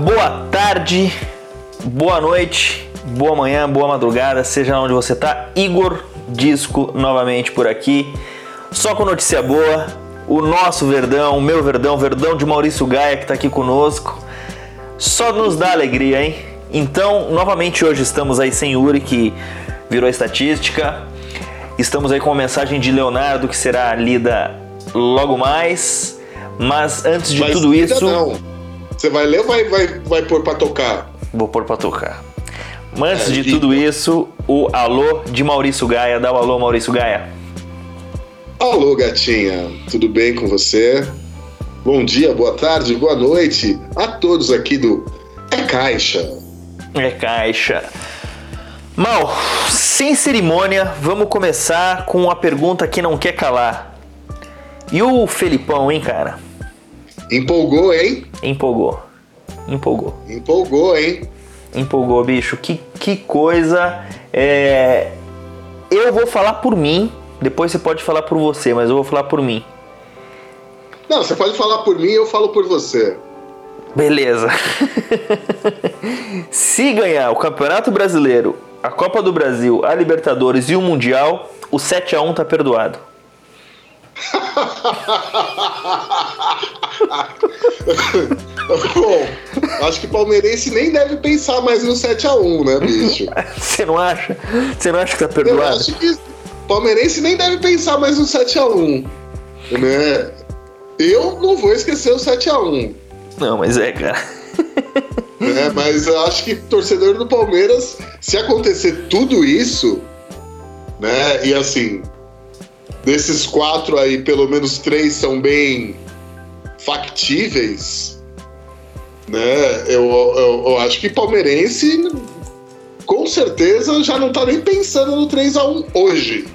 boa tarde, boa noite, boa manhã, boa madrugada, seja onde você tá. Igor Disco novamente por aqui. Só com notícia boa. O nosso Verdão, o meu Verdão, Verdão de Maurício Gaia que tá aqui conosco. Só nos dá alegria, hein? Então, novamente hoje estamos aí sem Uri, que virou estatística. Estamos aí com uma mensagem de Leonardo que será lida logo mais. Mas antes de Mas tudo isso. Não. Você vai ler ou vai, vai, vai pôr pra tocar? Vou pôr pra tocar. Mas antes É, de tudo isso, o alô de Maurício Gaia. Dá o alô, Maurício Gaia. Alô, gatinha, tudo bem com você? Bom dia, boa tarde, boa noite a todos aqui do É Caixa. É caixa. Mal, sem cerimônia, vamos começar com a pergunta que não quer calar. E o Felipão, hein, cara? Empolgou, hein? Empolgou. Empolgou. Empolgou, hein? Empolgou, bicho. Que, que coisa. É... Eu vou falar por mim. Depois você pode falar por você, mas eu vou falar por mim. Não, você pode falar por mim, eu falo por você. Beleza. Se ganhar o Campeonato Brasileiro, a Copa do Brasil, a Libertadores e o Mundial, o 7 a 1 tá perdoado. Bom, acho que palmeirense nem deve pensar mais no 7x1, né, bicho? Você não acha? Você não acha que tá Eu perdoado? acho que palmeirense nem deve pensar mais no 7x1, né? Eu não vou esquecer o 7x1. Não, mas é, cara. né? Mas eu acho que torcedor do Palmeiras, se acontecer tudo isso, né? E assim, desses quatro aí, pelo menos três são bem factíveis, né? Eu, eu, eu acho que palmeirense, com certeza, já não tá nem pensando no 3x1 hoje,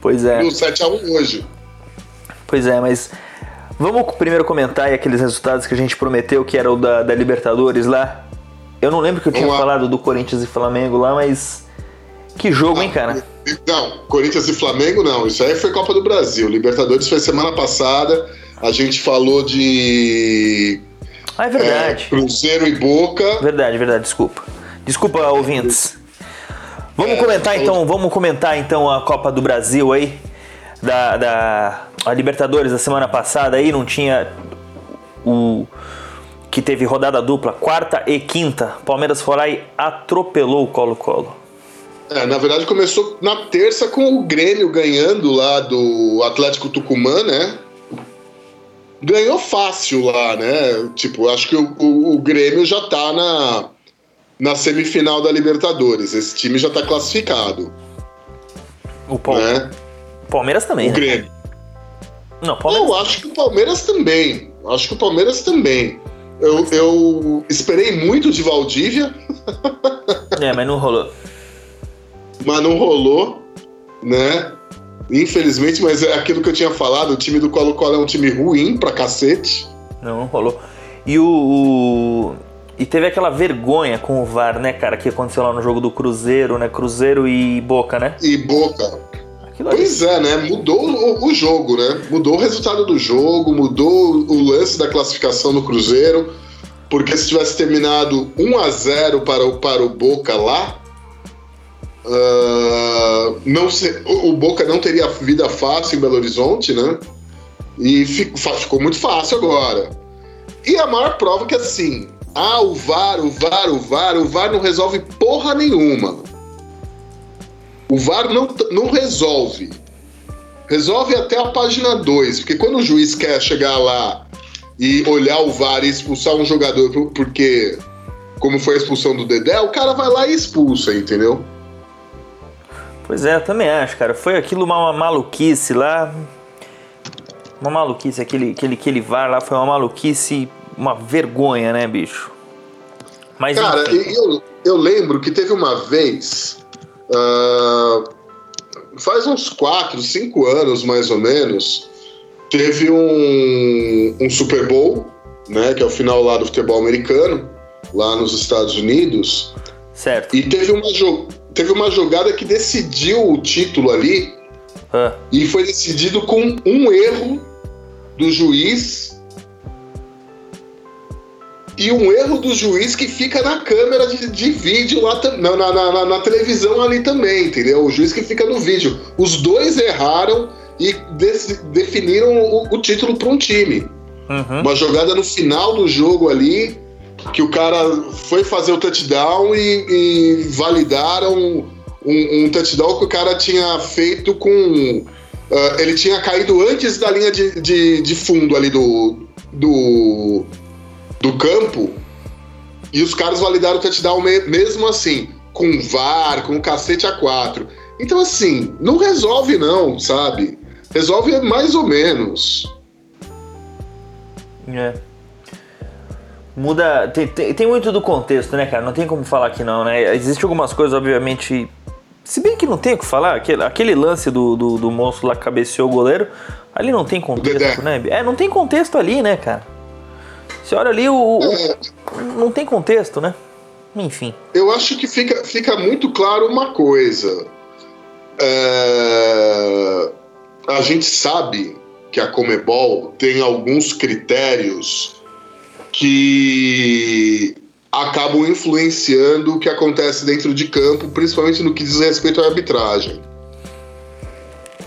Pois é. no 7x1 hoje. Pois é, mas vamos primeiro comentar aí aqueles resultados que a gente prometeu que era o da, da Libertadores lá. Eu não lembro que eu tinha Vamos lá. falado do Corinthians e Flamengo lá, mas que jogo, hein, cara? Não, Corinthians e Flamengo não. Isso aí foi Copa do Brasil. Libertadores foi semana passada. A gente falou de Ah, é é, verdade. Cruzeiro e Boca. Verdade, verdade, desculpa. Desculpa, ouvintes. Vamos É, comentar falou- então, vamos comentar então a Copa do Brasil aí. Da, da a Libertadores da semana passada aí, não tinha o que teve rodada dupla, quarta e quinta. Palmeiras foi lá e atropelou o Colo-Colo. É, na verdade, começou na terça com o Grêmio ganhando lá do Atlético Tucumã, né? Ganhou fácil lá, né? Tipo, acho que o, o- o Grêmio já tá na, na semifinal da Libertadores. Esse time já tá classificado, O né? Palmeiras também, O né? Grêmio. Não, Palmeiras. Eu acho que o Palmeiras também. Acho que o Palmeiras também. Eu, eu esperei muito de Valdívia, É, mas não rolou. mas não rolou, né? Infelizmente, mas é aquilo que eu tinha falado, o time do Colo-Colo é um time ruim pra cacete. Não, não rolou. E o, o- E teve aquela vergonha com o VAR, né, cara, que aconteceu lá no jogo do Cruzeiro, né? Cruzeiro e Boca, né? E Boca. Aquilo ali. Pois é, né? Mudou o, o jogo, né? Mudou o resultado do jogo, mudou o lance da classificação do Cruzeiro. Porque se tivesse terminado 1 a 0 para o, para o Boca lá, ah, não se- o, Boca não teria vida fácil em Belo Horizonte, né? E fi- fa- ficou muito fácil agora. E a maior prova que assim, ah, o VAR, o VAR, o VAR, o VAR não resolve porra nenhuma. O VAR não, não resolve. Resolve até a página 2, porque quando o juiz quer chegar lá e olhar o VAR e expulsar um jogador por- porque, como foi a expulsão do Dedé, o cara vai lá e expulsa, entendeu? Pois é, eu também acho, cara. Foi aquilo uma, uma maluquice lá. Uma maluquice, aquele, aquele, aquele VAR lá foi uma maluquice, uma vergonha, né, bicho? Mas Cara, enfim. eu, eu lembro que teve uma vez, ah, faz uns 4, 5 anos mais ou menos, teve um, um Super Bowl, né, que é o final lá do futebol americano, lá nos Estados Unidos, certo. e teve uma, teve uma jogada que decidiu o título ali, Ah, e foi decidido com um erro do juiz e um erro do juiz que fica na câmera de, de vídeo lá na, na, na, na, televisão ali também, entendeu? O juiz que fica no vídeo. Os dois erraram e de, definiram o, o título para um time. Uhum. Uma jogada no final do jogo ali, que o cara foi fazer o touchdown e, e validaram um, um, touchdown que o cara tinha feito com. Uh, ele tinha caído antes da linha de, de, de fundo ali do, do, do campo e os caras validaram o touchdown mesmo assim, com VAR, com cacete A4. Então, assim, não resolve não, sabe? Resolve mais ou menos. É. Muda. Tem, tem, tem, muito do contexto, né, cara? Não tem como falar que não, né? Existem algumas coisas, obviamente. Se bem que não tem o que falar, aquele, aquele lance do, do, do monstro lá que cabeceou o goleiro, ali não tem contexto, né? É, não tem contexto ali, né, cara? Você olha ali, o, o é. não tem contexto, né? Enfim. Eu acho que fica, fica muito claro uma coisa. É... A gente sabe que a Comebol tem alguns critérios que acabam influenciando o que acontece dentro de campo, principalmente no que diz respeito à arbitragem.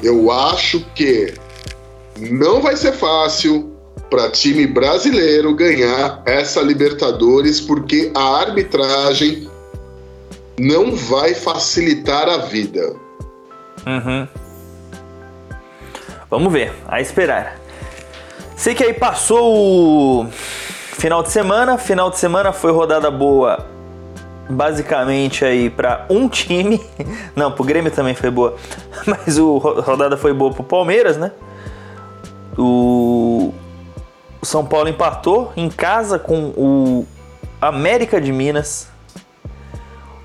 Eu acho que não vai ser fácil para time brasileiro ganhar essa Libertadores, porque a arbitragem não vai facilitar a vida. Uhum. Vamos ver, a esperar. Sei que aí passou o final de semana. Final de semana foi rodada boa, basicamente aí para um time. Não, pro Grêmio também foi boa, mas o rodada foi boa pro Palmeiras, né? O, São Paulo empatou em casa com o América de Minas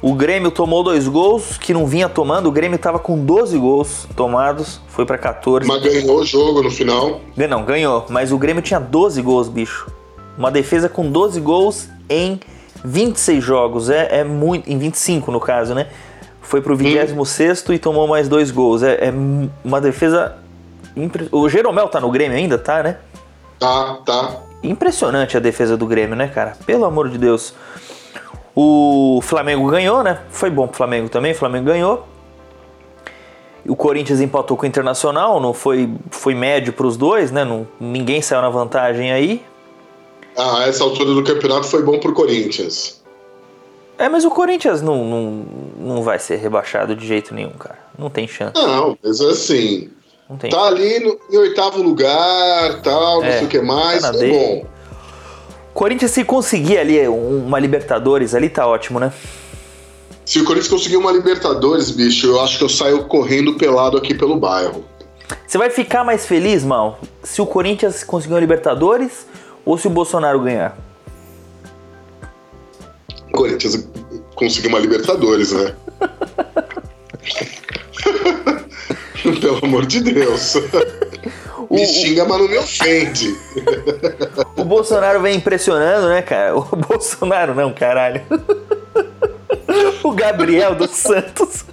o Grêmio tomou dois gols que não vinha tomando. O Grêmio estava com 12 gols tomados, foi para 14. Mas ganhou o jogo no final. Não, ganhou. Mas o Grêmio tinha 12 gols, bicho. Uma defesa com 12 gols em 26 jogos. É, é muito. Em 25, no caso, né? Foi pro 26 hum. e tomou mais dois gols. É, é uma defesa. Impre... O Jeromel tá no Grêmio ainda, tá, né? Tá, tá. Impressionante a defesa do Grêmio, né, cara? Pelo amor de Deus. O Flamengo ganhou, né? Foi bom pro Flamengo também, o Flamengo ganhou. O Corinthians empatou com o Internacional, não foi, foi médio para os dois, né? Não, ninguém saiu na vantagem aí. Ah, essa altura do campeonato foi bom pro Corinthians. É, mas o Corinthians não, não, não vai ser rebaixado de jeito nenhum, cara. Não tem chance. Não, mas assim. Tá ali no, em oitavo lugar, tal, é, não sei o que mais. Tá é bom. Corinthians, se conseguir ali uma Libertadores ali, tá ótimo, né? Se o Corinthians conseguir uma Libertadores, bicho, eu acho que eu saio correndo pelado aqui pelo bairro. Você vai ficar mais feliz, mal, se o Corinthians conseguir uma Libertadores ou se o Bolsonaro ganhar? O Corinthians conseguir uma Libertadores, né? Pelo amor de Deus. O, me xinga, mas não me ofende. O Bolsonaro vem impressionando, né, cara? O Bolsonaro não, caralho. O Gabriel dos Santos.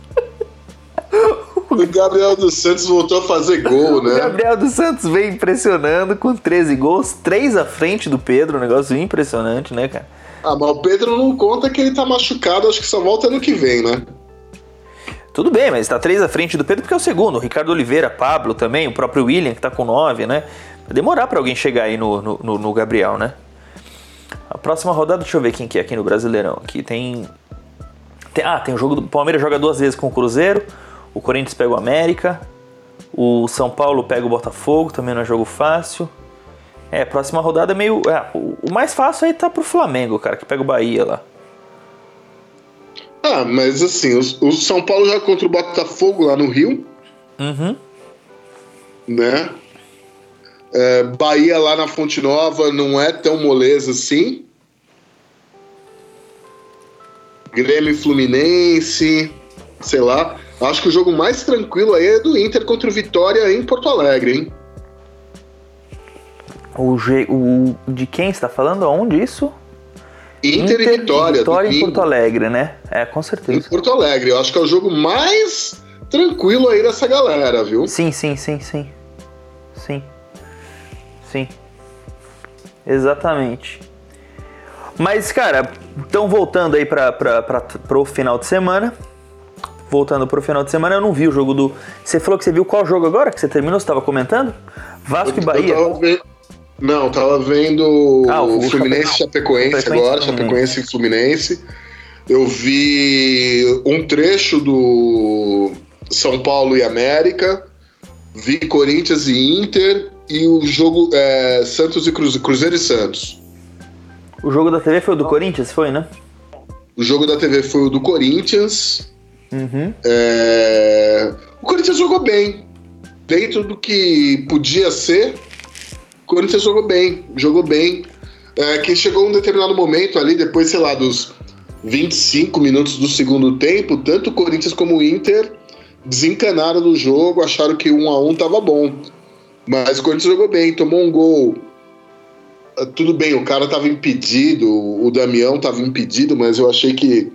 O Gabriel dos Santos voltou a fazer gol, né? O Gabriel dos Santos vem impressionando com 13 gols, 3 à frente do Pedro, um negócio impressionante, né, cara? Ah, mas o Pedro não conta que ele tá machucado, acho que só volta ano que vem, né? Tudo bem, mas está três à frente do Pedro porque é o segundo. O Ricardo Oliveira, Pablo também, o próprio William que está com nove, né? Vai demorar para alguém chegar aí no, no, no, Gabriel, né? A próxima rodada, deixa eu ver quem que é aqui no Brasileirão. Aqui tem, tem ah, tem o jogo do Palmeiras joga duas vezes com o Cruzeiro, o Corinthians pega o América, o São Paulo pega o Botafogo, também não é jogo fácil. É, próxima rodada é meio. É, o mais fácil aí tá pro Flamengo, cara, que pega o Bahia lá. Ah, mas assim, o, o São Paulo já contra o Botafogo lá no Rio. Uhum. Né? É, Bahia lá na Fonte Nova não é tão moleza assim. Grêmio Fluminense, sei lá. Acho que o jogo mais tranquilo aí é do Inter contra o Vitória em Porto Alegre, hein? O, G, o de quem está falando? Aonde isso? Inter, Inter e Vitória. Vitória em Porto Alegre, né? É, com certeza. Em Porto Alegre. Eu acho que é o jogo mais tranquilo aí dessa galera, viu? Sim, sim, sim, sim. Sim. Sim. Exatamente. Mas, cara, então voltando aí para o final de semana. Voltando pro final de semana, eu não vi o jogo do. Você falou que você viu qual jogo agora que você terminou? Você estava comentando? Vasco eu, e Bahia. Eu tava Não, tava vendo ah, o, o Fluminense Chapecoense, Chapecoense agora, Chapecoense e Fluminense. Eu vi um trecho do São Paulo e América, vi Corinthians e Inter e o jogo é, Santos e Cruzeiro, Cruzeiro e Santos. O jogo da TV foi o do Corinthians, foi, né? O jogo da TV foi o do Corinthians. Uhum. É... O Corinthians jogou bem. Dentro do que podia ser, o Corinthians jogou bem. Jogou bem. É, que chegou um determinado momento ali, depois, sei lá, dos 25 minutos do segundo tempo, tanto o Corinthians como o Inter desencanaram do jogo, acharam que um a um tava bom. Mas o Corinthians jogou bem, tomou um gol. Ah, tudo bem, o cara tava impedido, o Damião tava impedido, mas eu achei que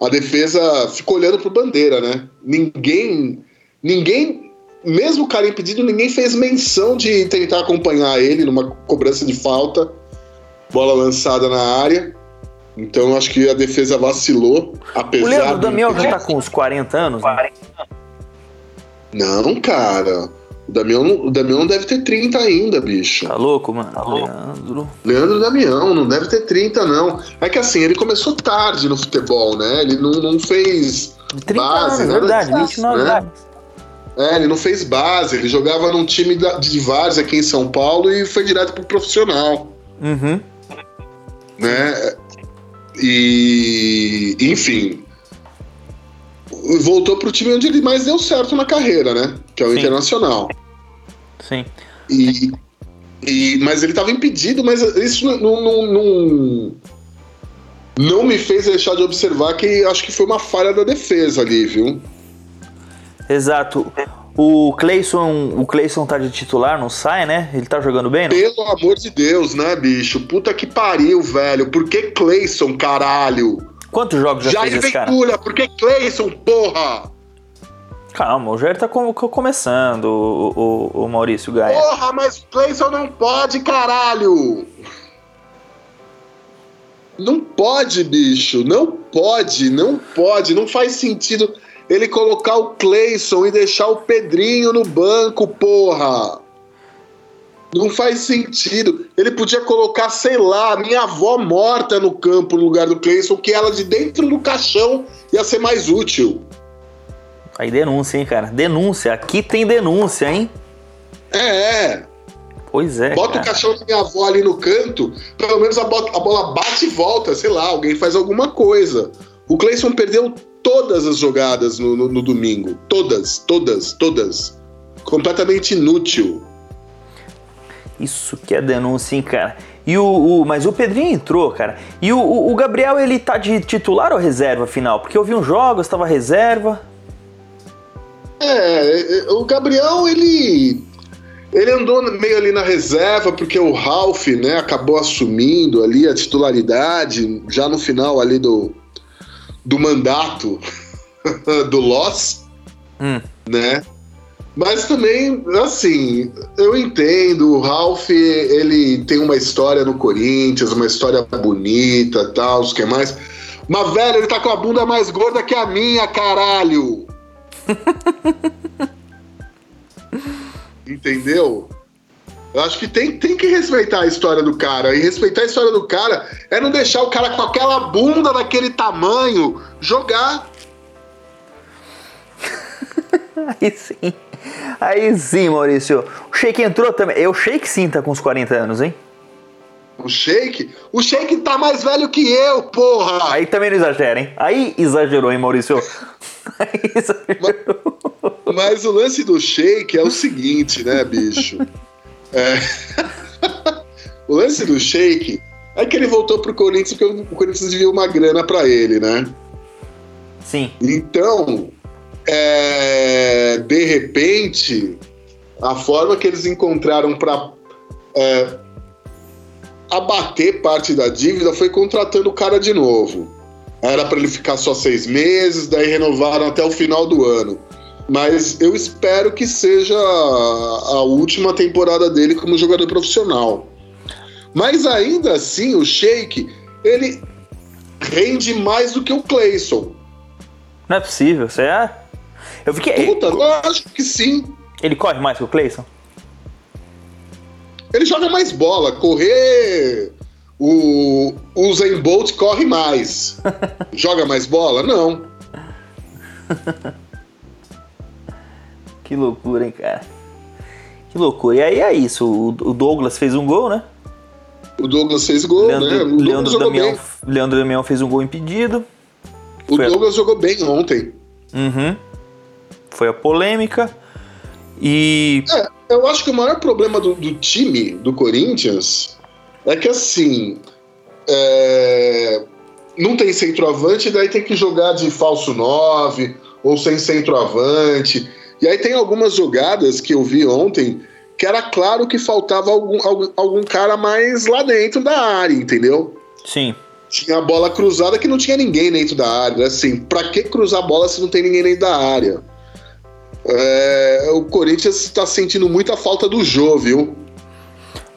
a defesa ficou olhando pro bandeira, né? Ninguém, ninguém, mesmo o cara impedido, ninguém fez menção de tentar acompanhar ele numa cobrança de falta, bola lançada na área. Então acho que a defesa vacilou, apesar. O Leandro Damião já tá com uns 40 anos, né? Não, cara. O Damião, o Damião não deve ter 30 ainda, bicho. Tá louco, mano? Tá Leandro. Leandro Damião, não deve ter 30, não. É que assim, ele começou tarde no futebol, né? Ele não, não fez 30 base, anos, né? verdade, 29 né? anos. É, ele não fez base, ele jogava num time de vários aqui em São Paulo e foi direto pro profissional. Uhum. Né? E, enfim, voltou pro time onde ele mais deu certo na carreira, né? Que é o Sim. Internacional. Sim. E, e, mas ele estava impedido, mas isso não, não, não, não me fez deixar de observar que acho que foi uma falha da defesa ali, viu? Exato. O Clayson, o Clayson tá de titular, não sai, né? Ele tá jogando bem, não? Pelo amor de Deus, né, bicho? Puta que pariu, velho. Por que Clayson, caralho? Quantos jogos já Jair fez esse cara? Ventura, por que Clayson, porra? Calma, o Jair tá com, começando, o, o, o, Maurício Gaia. Porra, mas o Clayson não pode, caralho! Não pode, bicho. Não pode, não pode. Não faz sentido ele colocar o Clayson e deixar o Pedrinho no banco, porra. Não faz sentido. Ele podia colocar, sei lá, minha avó morta no campo no lugar do Clayson, que ela de dentro do caixão ia ser mais útil. Aí denúncia, hein, cara? Denúncia. Aqui tem denúncia, hein? É, é. Pois é. Bota cara. o caixão da minha avó ali no canto, pelo menos a, a bola bate e volta, sei lá, alguém faz alguma coisa. O Clayson perdeu todas as jogadas no, no, no domingo. Todas, todas, todas. Completamente inútil. Isso que é denúncia, hein, cara. E o, o, mas o Pedrinho entrou, cara. E o, o, Gabriel, ele tá de titular ou reserva, afinal? Porque eu vi uns jogos, estava reserva. É, o Gabriel, ele. Ele andou meio ali na reserva, porque o Ralph, né, acabou assumindo ali a titularidade já no final ali do, do mandato do Loss, hum. né? Mas também, assim, eu entendo, o Ralph, ele tem uma história no Corinthians, uma história bonita, tal, os que mais. Mas, velho, ele tá com a bunda mais gorda que a minha, caralho! Entendeu? Eu acho que tem, tem que respeitar a história do cara. E respeitar a história do cara é não deixar o cara com aquela bunda daquele tamanho jogar. Aí sim. Aí sim, Maurício. O Sheik entrou também. Eu, o Sheik sim tá com uns 40 anos, hein? O Sheik? O Sheik tá mais velho que eu, porra! Aí também não exagera, hein? Aí exagerou, hein, Maurício? Mas, mas o lance do Sheik é o seguinte, né, bicho? É... o lance do Sheik é que ele voltou pro Corinthians porque o Corinthians devia uma grana para ele, né? Sim. Então, é, de repente, a forma que eles encontraram para é, abater parte da dívida foi contratando o cara de novo. Era para ele ficar só seis meses, daí renovaram até o final do ano. Mas eu espero que seja a última temporada dele como jogador profissional. Mas ainda assim, o Sheik ele rende mais do que o Clayson. Não é possível, você é? Eu fiquei. Puta, lógico que sim. Ele corre mais que o Clayson? Ele joga mais bola. Correr. O, Zen Bolt corre mais. joga mais bola? Não. que loucura, hein, cara. Que loucura. E aí é isso. O Douglas fez um gol, né? O Douglas fez gol, Leandro, né? O Leandro Damião, Leandro Damião fez um gol impedido. O Foi Douglas a... jogou bem ontem. Uhum. Foi a polêmica. E. É, eu acho que o maior problema do, do time do Corinthians é que assim. É... Não tem centroavante, daí tem que jogar de falso 9 ou sem centroavante. E aí tem algumas jogadas que eu vi ontem que era claro que faltava algum, algum, algum cara mais lá dentro da área, entendeu? Sim. Tinha a bola cruzada que não tinha ninguém dentro da área. Assim, pra que cruzar a bola se não tem ninguém dentro da área? É, o Corinthians está sentindo muita falta do Jô, viu?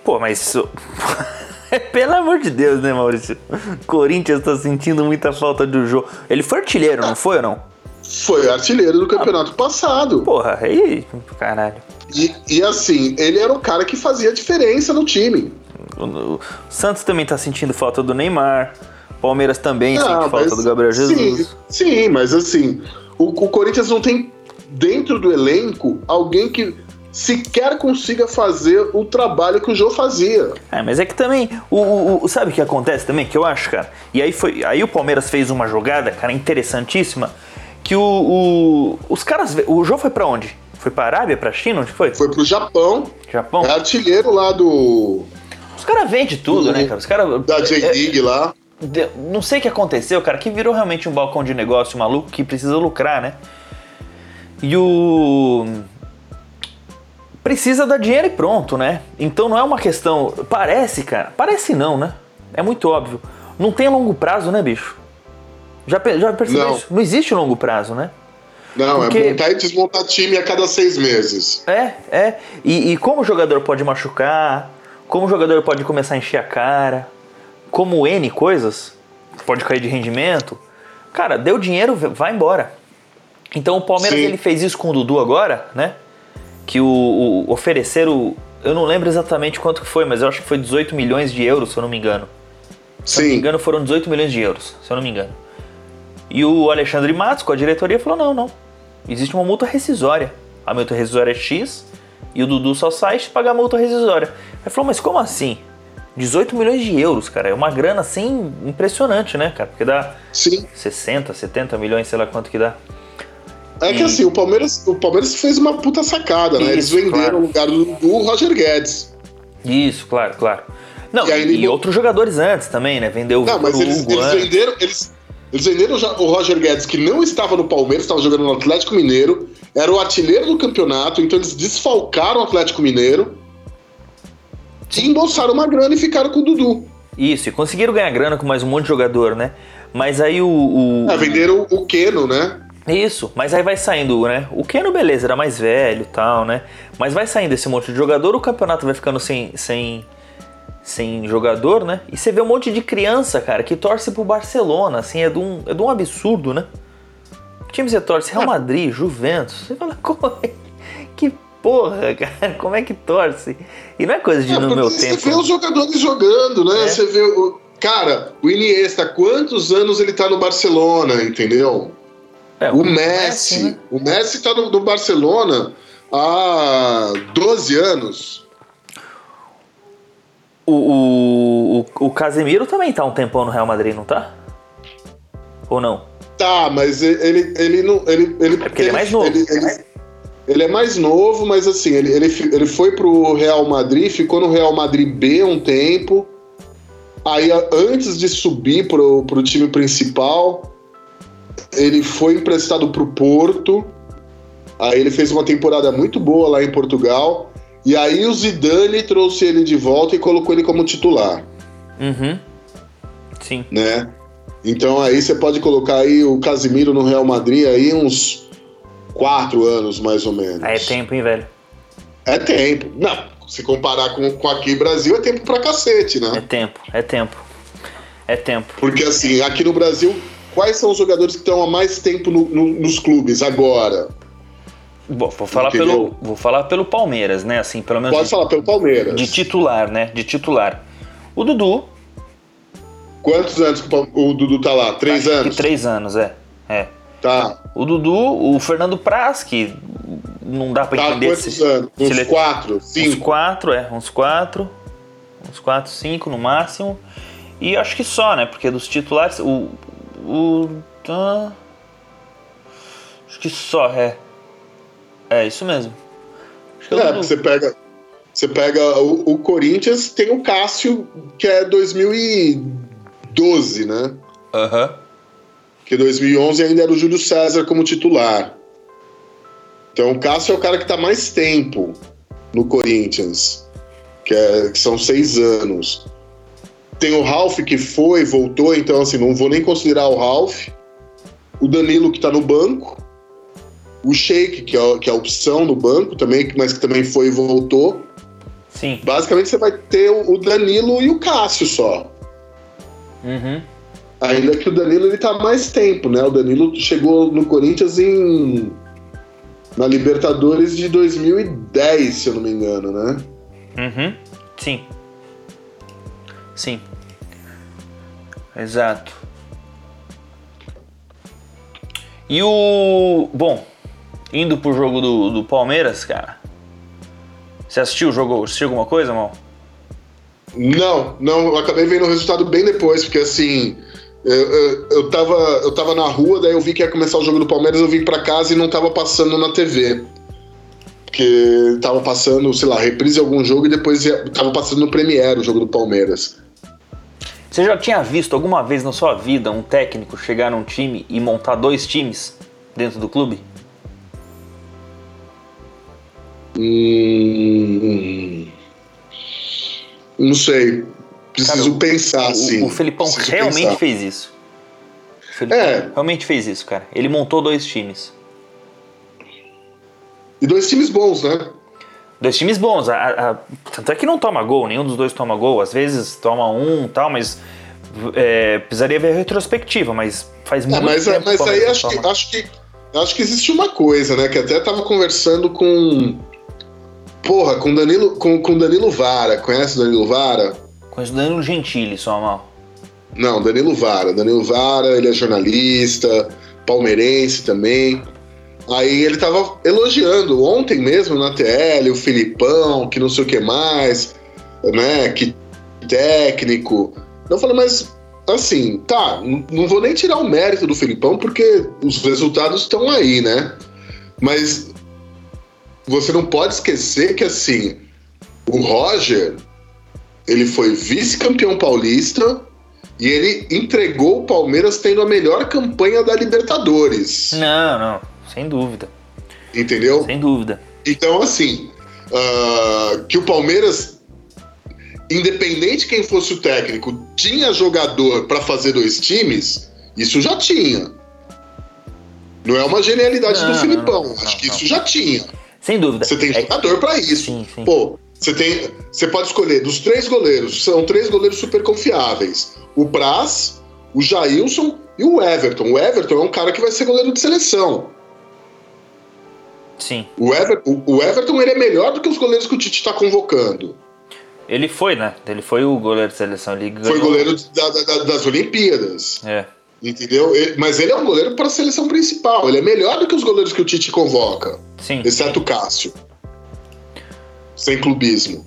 Pô, mas. Pelo amor de Deus, né, Maurício? Corinthians está sentindo muita falta do Jô. Ele foi artilheiro, não foi ou não? Foi artilheiro do campeonato ah, passado. Porra, aí. Caralho. E, e assim, ele era o cara que fazia diferença no time. O, o Santos também tá sentindo falta do Neymar. Palmeiras também ah, sente falta do Gabriel Jesus. Sim, sim mas assim, o, o Corinthians não tem dentro do elenco alguém que sequer consiga fazer o trabalho que o Joe fazia. É, mas é que também, o, o, o, sabe o que acontece também, que eu acho, cara? E aí foi, aí o Palmeiras fez uma jogada, cara, interessantíssima, que o, o os caras, o Joe foi para onde? Foi pra Arábia, pra China, onde foi? Foi pro Japão. Japão. É artilheiro lá do Os caras vendem tudo, né, cara? Os caras da J-League é, lá. Não sei o que aconteceu, cara, que virou realmente um balcão de negócio maluco que precisa lucrar, né? E o. Precisa dar dinheiro e pronto, né? Então não é uma questão. Parece, cara. Parece não, né? É muito óbvio. Não tem longo prazo, né, bicho? Já, já percebeu não. isso? Não existe longo prazo, né? Não, é Porque... é montar e desmontar time a cada seis meses. É, é. E, e como o jogador pode machucar, como o jogador pode começar a encher a cara, como N coisas, pode cair de rendimento. Cara, deu dinheiro, vai embora. Então o Palmeiras ele fez isso com o Dudu agora, né? Que o, o ofereceram, eu não lembro exatamente quanto que foi, mas eu acho que foi 18 milhões de euros, se eu não me engano. Se Sim. eu não me engano, foram 18 milhões de euros, se eu não me engano. E o Alexandre Matos, com a diretoria, falou: não, não. Existe uma multa rescisória. A multa rescisória é X e o Dudu só sai se pagar a multa rescisória. Ele falou: mas como assim? 18 milhões de euros, cara. É uma grana assim impressionante, né, cara? Porque dá Sim. 60, 70 milhões, sei lá quanto que dá. É que assim, o Palmeiras, o Palmeiras fez uma puta sacada, né? Eles venderam claro. o lugar do, do Roger Guedes. Isso, claro, claro. Não, e, e, outros jogadores antes também, né? Vendeu não, o mas eles, eles venderam, eles, eles venderam o Roger Guedes, que não estava no Palmeiras, estava jogando no Atlético Mineiro, era o artilheiro do campeonato, então eles desfalcaram o Atlético Mineiro, e embolsaram uma grana e ficaram com o Dudu. Isso, e conseguiram ganhar grana com mais um monte de jogador, né? Mas aí o. o... É, venderam o Keno, né? Isso, mas aí vai saindo, né? O Keno, beleza, era mais velho e tal, né? Mas vai saindo esse monte de jogador, o campeonato vai ficando sem, sem, sem jogador, né? E você vê um monte de criança, cara, que torce pro Barcelona, assim, é de um, é de um absurdo, né? Que time você torce? Real Madrid, Juventus. Você fala, como é? Que porra, cara, como é que torce? E não é coisa de é, no meu tempo. Você vê os jogadores jogando, né? É. Você vê o. Cara, o Iniesta, quantos anos ele tá no Barcelona, entendeu? É, o, o, Messi. Messi né? O Messi tá no, no Barcelona há 12 anos. O, o, o, Casemiro também tá um tempão no Real Madrid, não tá? Ou não? Tá, mas ele, ele não. Ele, ele, é porque ele, ele é mais novo. Ele, ele, ele, é mais novo, mas assim, ele, ele, ele foi pro Real Madrid, ficou no Real Madrid B um tempo. Aí, antes de subir pro, pro time principal, ele foi emprestado pro Porto. Aí ele fez uma temporada muito boa lá em Portugal. E aí o Zidane trouxe ele de volta e colocou ele como titular. Uhum. Sim. Né? Então aí você pode colocar aí o Casimiro no Real Madrid aí uns quatro anos, mais ou menos. É tempo, hein, velho? É tempo. Não, se comparar com, com aqui Brasil, é tempo pra cacete, né? É tempo, é tempo. É tempo. Porque assim, aqui no Brasil, quais são os jogadores que estão há mais tempo no, no, nos clubes agora? Bom, vou falar, pelo, vou falar pelo Palmeiras, né? Assim, pelo menos. Pode de, falar pelo Palmeiras. De titular, né? De titular. O Dudu. Quantos anos que o Dudu tá lá? Três acho anos? Três anos, é. É. Tá. O Dudu, o Fernando Praz, que não dá pra tá, entender quantos se, anos? Uns se quatro, ele... cinco? Uns quatro, é. Uns quatro. Uns quatro, cinco no máximo. E acho que só, né? Porque dos titulares, o. o tá... Acho que só, é. É, isso mesmo. Acho é, você pega. Você pega o, o, Corinthians, tem o Cássio, que é 2012, né? Aham. Uhum. Que 2011 ainda era o Júlio César como titular. Então o Cássio é o cara que está mais tempo no Corinthians, que, é, que são seis anos. Tem o Ralph que foi, voltou, então assim, não vou nem considerar o Ralph. O Danilo que está no banco. O Sheik, que é, que é a opção no banco também, mas que também foi e voltou. Sim. Basicamente você vai ter o Danilo e o Cássio só. Uhum. Ainda que o Danilo ele tá mais tempo, né? O Danilo chegou no Corinthians em na Libertadores de 2010, se eu não me engano, né? Uhum. Sim. Sim. Exato. E o. Bom, indo pro jogo do, do Palmeiras, cara. Você assistiu o jogo? Assistiu alguma coisa, mal? Não, não, eu acabei vendo o resultado bem depois, porque assim. Eu, eu, eu, tava, eu tava na rua, daí eu vi que ia começar o jogo do Palmeiras, eu vim para casa e não tava passando na TV. Porque tava passando, sei lá, reprise algum jogo e depois ia, tava passando no Premiere o jogo do Palmeiras. Você já tinha visto alguma vez na sua vida um técnico chegar num time e montar dois times dentro do clube? Hum, não sei. Preciso cara, pensar, o, assim. O Felipão Preciso realmente pensar. fez isso. O Felipão é. realmente fez isso, cara. Ele montou dois times. E dois times bons, né? Dois times bons. A, a, tanto é que não toma gol, nenhum dos dois toma gol. Às vezes toma um tal, mas é, precisaria ver a retrospectiva, mas faz é, muito mas, tempo. Mas aí acho que, acho, que, acho que existe uma coisa, né? Que até tava conversando com. Porra, com Danilo, com, com Danilo Vara. Conhece o Danilo Vara? Conheço o Danilo Gentili, só mal. Não, Danilo Vara. Danilo Vara, ele é jornalista, palmeirense também. Aí ele tava elogiando ontem mesmo na TL o Filipão, que não sei o que mais, né? Que técnico. Eu falei, mas assim, tá, não vou nem tirar o mérito do Filipão, porque os resultados estão aí, né? Mas você não pode esquecer que assim, o Roger, ele foi vice-campeão paulista e ele entregou o Palmeiras tendo a melhor campanha da Libertadores. Não, não, sem dúvida. Entendeu? Sem dúvida. Então, assim, uh, que o Palmeiras, independente quem fosse o técnico, tinha jogador para fazer dois times, isso já tinha. Não é uma genialidade não, do Filipão. Não, não, Acho que isso já tinha. Sem dúvida. Você tem é jogador para isso. Sim, sim. Pô, você tem, você pode escolher dos três goleiros, são três goleiros super confiáveis. O Praz, o Jailson e o Everton. O Everton é um cara que vai ser goleiro de seleção. Sim. O, Ever, o, o Everton ele é melhor do que os goleiros que o Tite está convocando. Ele foi, né? Ele foi o goleiro de seleção. Ele ganhou... Foi goleiro da, da, das Olimpíadas. É. Entendeu? Ele, mas ele é um goleiro para a seleção principal. Ele é melhor do que os goleiros que o Tite convoca. Sim. Exceto o Cássio. Sem clubismo.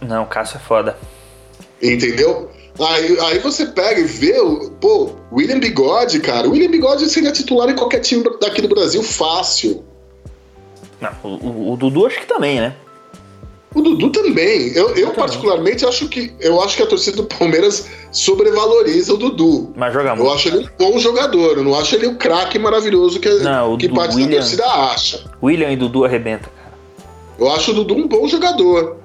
Não, o Cássio é foda. Entendeu? Aí, aí você pega e vê, pô, William Bigode, cara. William Bigode seria titular em qualquer time daqui do Brasil fácil. Não, o, o, o Dudu acho que também, né? O Dudu também. Eu, eu particularmente acho que eu acho que a torcida do Palmeiras sobrevaloriza o Dudu. Mas joga muito. Eu acho ele um bom jogador. Eu não acho ele o craque maravilhoso que, não, que parte William, da torcida acha. William e Dudu arrebenta, cara. Eu acho o Dudu um bom jogador.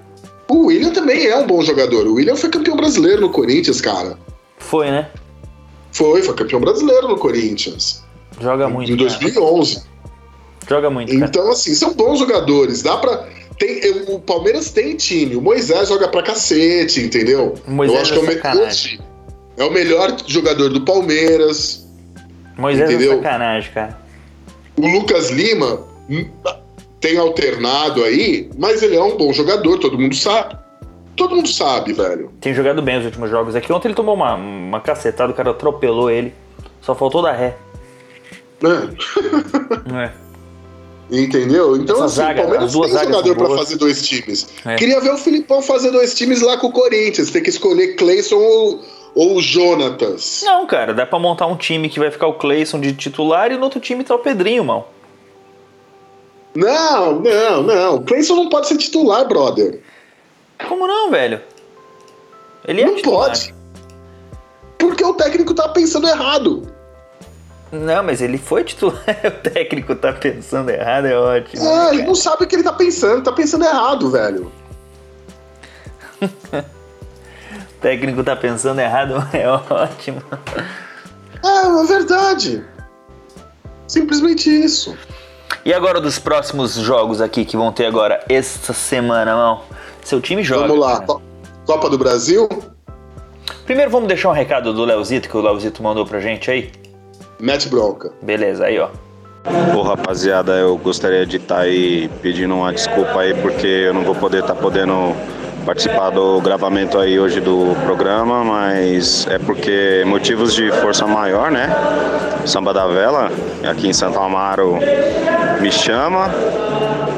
O William também é um bom jogador. O William foi campeão brasileiro no Corinthians, cara. Foi, né? Foi, foi campeão brasileiro no Corinthians. Joga muito. Em 2011. Cara. Joga muito. Cara. Então, assim, são bons jogadores. Dá pra. Tem, o Palmeiras tem time. O Moisés joga pra cacete, entendeu? O Moisés Eu acho que é o melhor time. É o melhor jogador do Palmeiras. Moisés é Entendeu? sacanagem, cara. O Lucas Lima hum, tem alternado aí, mas ele é um bom jogador, todo mundo sabe. Todo mundo sabe, velho. Tem jogado bem os últimos jogos aqui. Ontem ele tomou uma, uma cacetada, o cara atropelou ele. Só faltou dar ré. Não é? Entendeu? Então, Essa assim, zaga, o Palmeiras tem jogador boas. fazer dois times. É. Queria ver o Filipão fazer dois times lá com o Corinthians. Tem que escolher Cleison ou, ou Jonatas. Não, cara, dá pra montar um time que vai ficar o Cleison de titular e no outro time tá o Pedrinho, mal. Não, não, não. O Cleison não pode ser titular, brother. Como não, velho? Ele é não titular. pode. Porque o técnico tá pensando errado. Não, mas ele foi titular. o técnico tá pensando errado, é ótimo. É, ele não sabe o que ele tá pensando, tá pensando errado, velho. O técnico tá pensando errado, é ótimo. É, é verdade. Simplesmente isso. E agora dos próximos jogos aqui que vão ter agora esta semana, não? Seu time joga. Vamos lá. cara. Co- Copa do Brasil, Primeiro vamos deixar um recado do Leozito que o Leozito mandou pra gente aí. Mete bronca. Beleza, aí ó. Ô rapaziada, eu gostaria de estar aí pedindo uma desculpa aí porque eu não vou poder estar podendo participar do gravamento aí hoje do programa, mas é porque motivos de força maior, né? Samba da Vela, aqui em Santo Amaro, me chama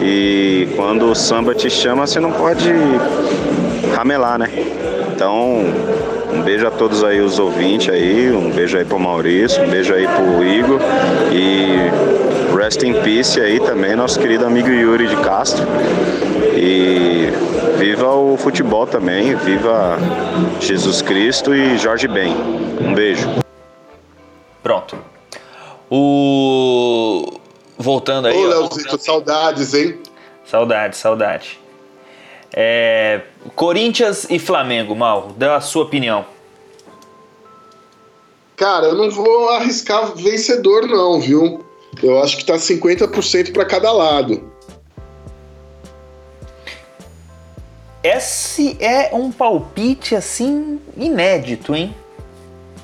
e quando o samba te chama, você não pode ramelar, né? Então, um beijo a todos aí os ouvintes aí, um beijo aí pro Maurício, um beijo aí pro Igor e rest in peace aí também nosso querido amigo Yuri de Castro. E viva o futebol também, viva Jesus Cristo e Jorge Ben. Um beijo. Pronto. O. Voltando aí. Ô. Leozito, saudades, hein? Saudade, saudade. É, Corinthians e Flamengo, Mal, dá a sua opinião. Cara, eu não vou arriscar vencedor, não, viu? Eu acho que tá 50% pra cada lado. Esse é um palpite assim inédito, hein?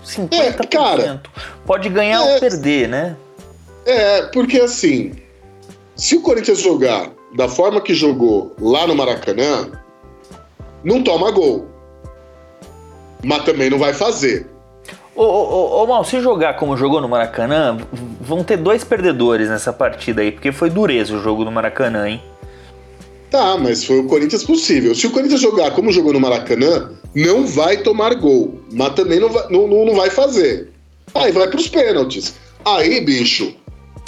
50%. É, cara, Pode ganhar é- ou perder, né? É, porque assim, se o Corinthians jogar da forma que jogou lá no Maracanã, não toma gol. Mas também não vai fazer. Ô, ô, ô, ô, Mal, se jogar como jogou no Maracanã, vão ter dois perdedores nessa partida aí, porque foi dureza o jogo no Maracanã, hein? Tá, mas foi o Corinthians possível. Se o Corinthians jogar como jogou no Maracanã, não vai tomar gol. Mas também não vai, não, não, não vai fazer. Aí vai pros pênaltis. Aí, bicho,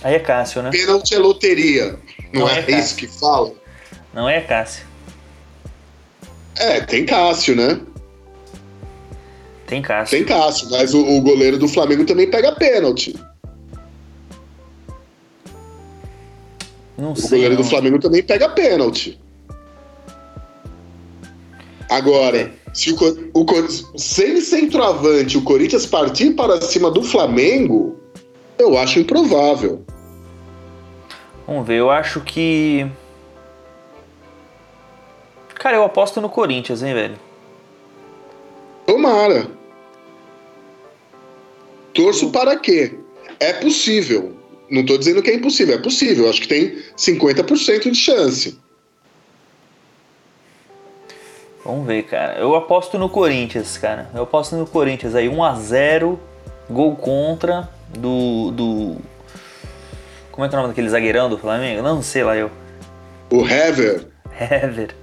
Aí é Cássio, né? pênalti é loteria. Não, Não é, é, isso que fala? Não é Cássio. É, tem Cássio, né? Tem Cássio. Tem Cássio, mas o, o goleiro do Flamengo também pega pênalti. Não O sei. goleiro do não. Flamengo também pega pênalti. Agora, se o, o sem centroavante o Corinthians partir para cima do Flamengo, eu acho improvável. Vamos ver, eu acho que. Cara, eu aposto no Corinthians, hein, velho? Tomara. Torço para quê? É possível. Não estou dizendo que é impossível, é possível. Acho que tem 50% de chance. Vamos ver, cara. Eu aposto no Corinthians, cara. Eu aposto no Corinthians aí. 1x0, gol contra do. do. Como é que é o nome daquele zagueirão do Flamengo? Não sei lá eu. O Hever, Hever.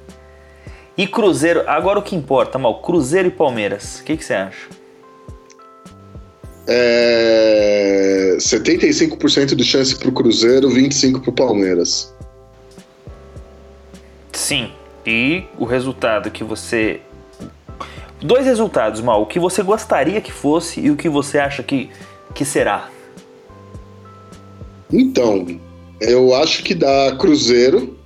E Cruzeiro, agora o que importa, mal, Cruzeiro e Palmeiras. O que, que você acha? é 75% de chance para o Cruzeiro, 25% para o Palmeiras. Sim. E o resultado que você. Dois resultados, mal. O que você gostaria que fosse e o que você acha que, que será. Então, eu acho que dá Cruzeiro.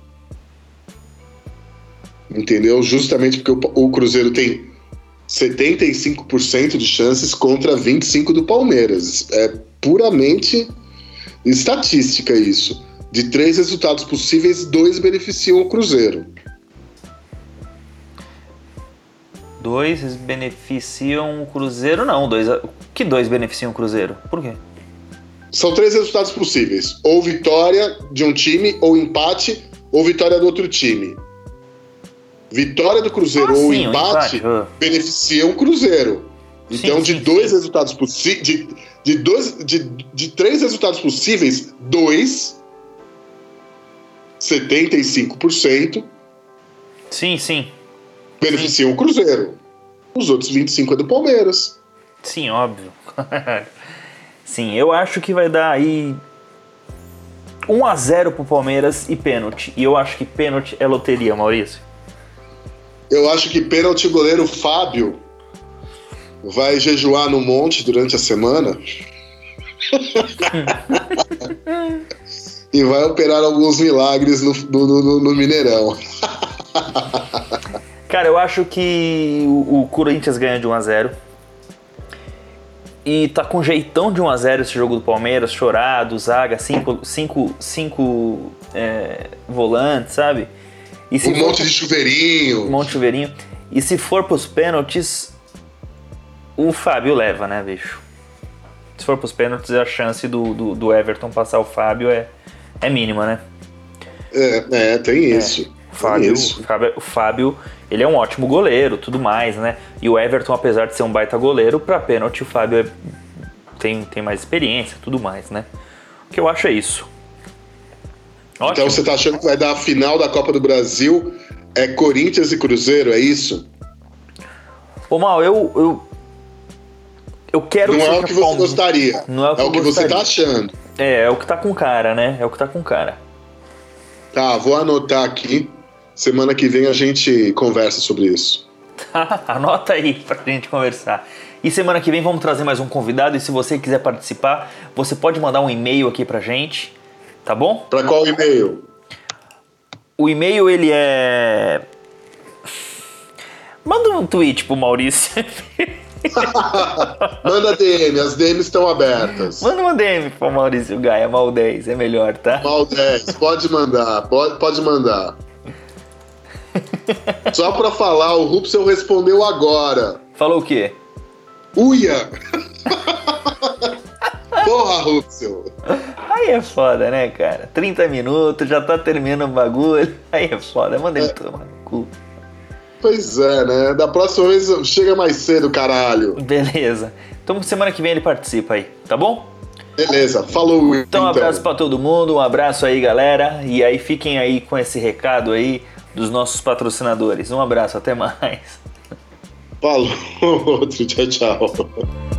Entendeu? Justamente porque o, o Cruzeiro tem 75% de chances contra 25% do Palmeiras. É puramente estatística isso. De três resultados possíveis, dois beneficiam o Cruzeiro. Dois beneficiam o Cruzeiro? Não, dois. Que dois beneficiam o Cruzeiro? Por quê? São três resultados possíveis: ou vitória de um time, ou empate, ou vitória do outro time. Vitória do Cruzeiro Ah, ou sim, empate, empate, ah. beneficiam o Cruzeiro. Então, Sim, de sim, dois resultados possíveis. De, de, dois, de, de três resultados possíveis, dois. 75% Sim, sim. Beneficiam o Cruzeiro. Os outros 25% é do Palmeiras. Sim, óbvio. sim, eu acho que vai dar aí 1 a 0 pro Palmeiras e pênalti. E eu acho que pênalti é loteria, Maurício. Eu acho que pênalti o goleiro Fábio vai jejuar no monte durante a semana. e vai operar alguns milagres no, no, no- no Mineirão. Cara, eu acho que o, o Corinthians ganha de 1 a 0 E tá com jeitão de 1 a 0 esse jogo do Palmeiras, chorado, zaga, cinco, cinco, cinco é, volantes, sabe? E Um for monte de chuveirinho. um monte de chuveirinho. E se for pros pênaltis, o Fábio leva, né, bicho? Se for pros pênaltis, a chance do, do, do Everton passar o Fábio é, é mínima, né? É, é, tem isso. O Fábio, o Fábio, o Fábio, ele é um ótimo goleiro, tudo mais, né? E o Everton, apesar de ser um baita goleiro, pra pênalti o Fábio é- tem, tem mais experiência, tudo mais, né? O que eu acho é isso. Ótimo. Então você tá achando que vai dar a final da Copa do Brasil é Corinthians e Cruzeiro, é isso? Ô, Mal, eu, eu. Eu quero Não é seja o que você gostaria. Não é o que, eu você gostaria. tá achando. É, é o que tá com cara, né? É o que tá com cara. Tá, vou anotar aqui. Semana que vem a gente conversa sobre isso. Tá, anota aí pra gente conversar. E semana que vem vamos trazer mais um convidado. E se você quiser participar, você pode mandar um e-mail aqui pra gente, tá bom? Pra qual e-mail? O e-mail ele é. Manda um tweet pro Maurício. Manda DM, as DMs estão abertas. Manda uma DM pro Maurício Gaia, mal 10, é melhor, tá? Mal 10, pode mandar, pode, pode mandar. Só pra falar, o Rupsel respondeu agora. Falou o quê? Uia! Porra, Rupsel. Aí é foda, né, cara? 30 minutos, já tá terminando o bagulho. Aí é foda, manda ele tomar no cu. Pois é, né? Da próxima vez chega mais cedo, caralho. Beleza. Então semana que vem ele participa aí, tá bom? Beleza, falou. Então, um abraço pra todo mundo, um abraço aí, galera. E aí fiquem aí com esse recado aí dos nossos patrocinadores. Um abraço, até mais. Falou, outro, tchau, tchau.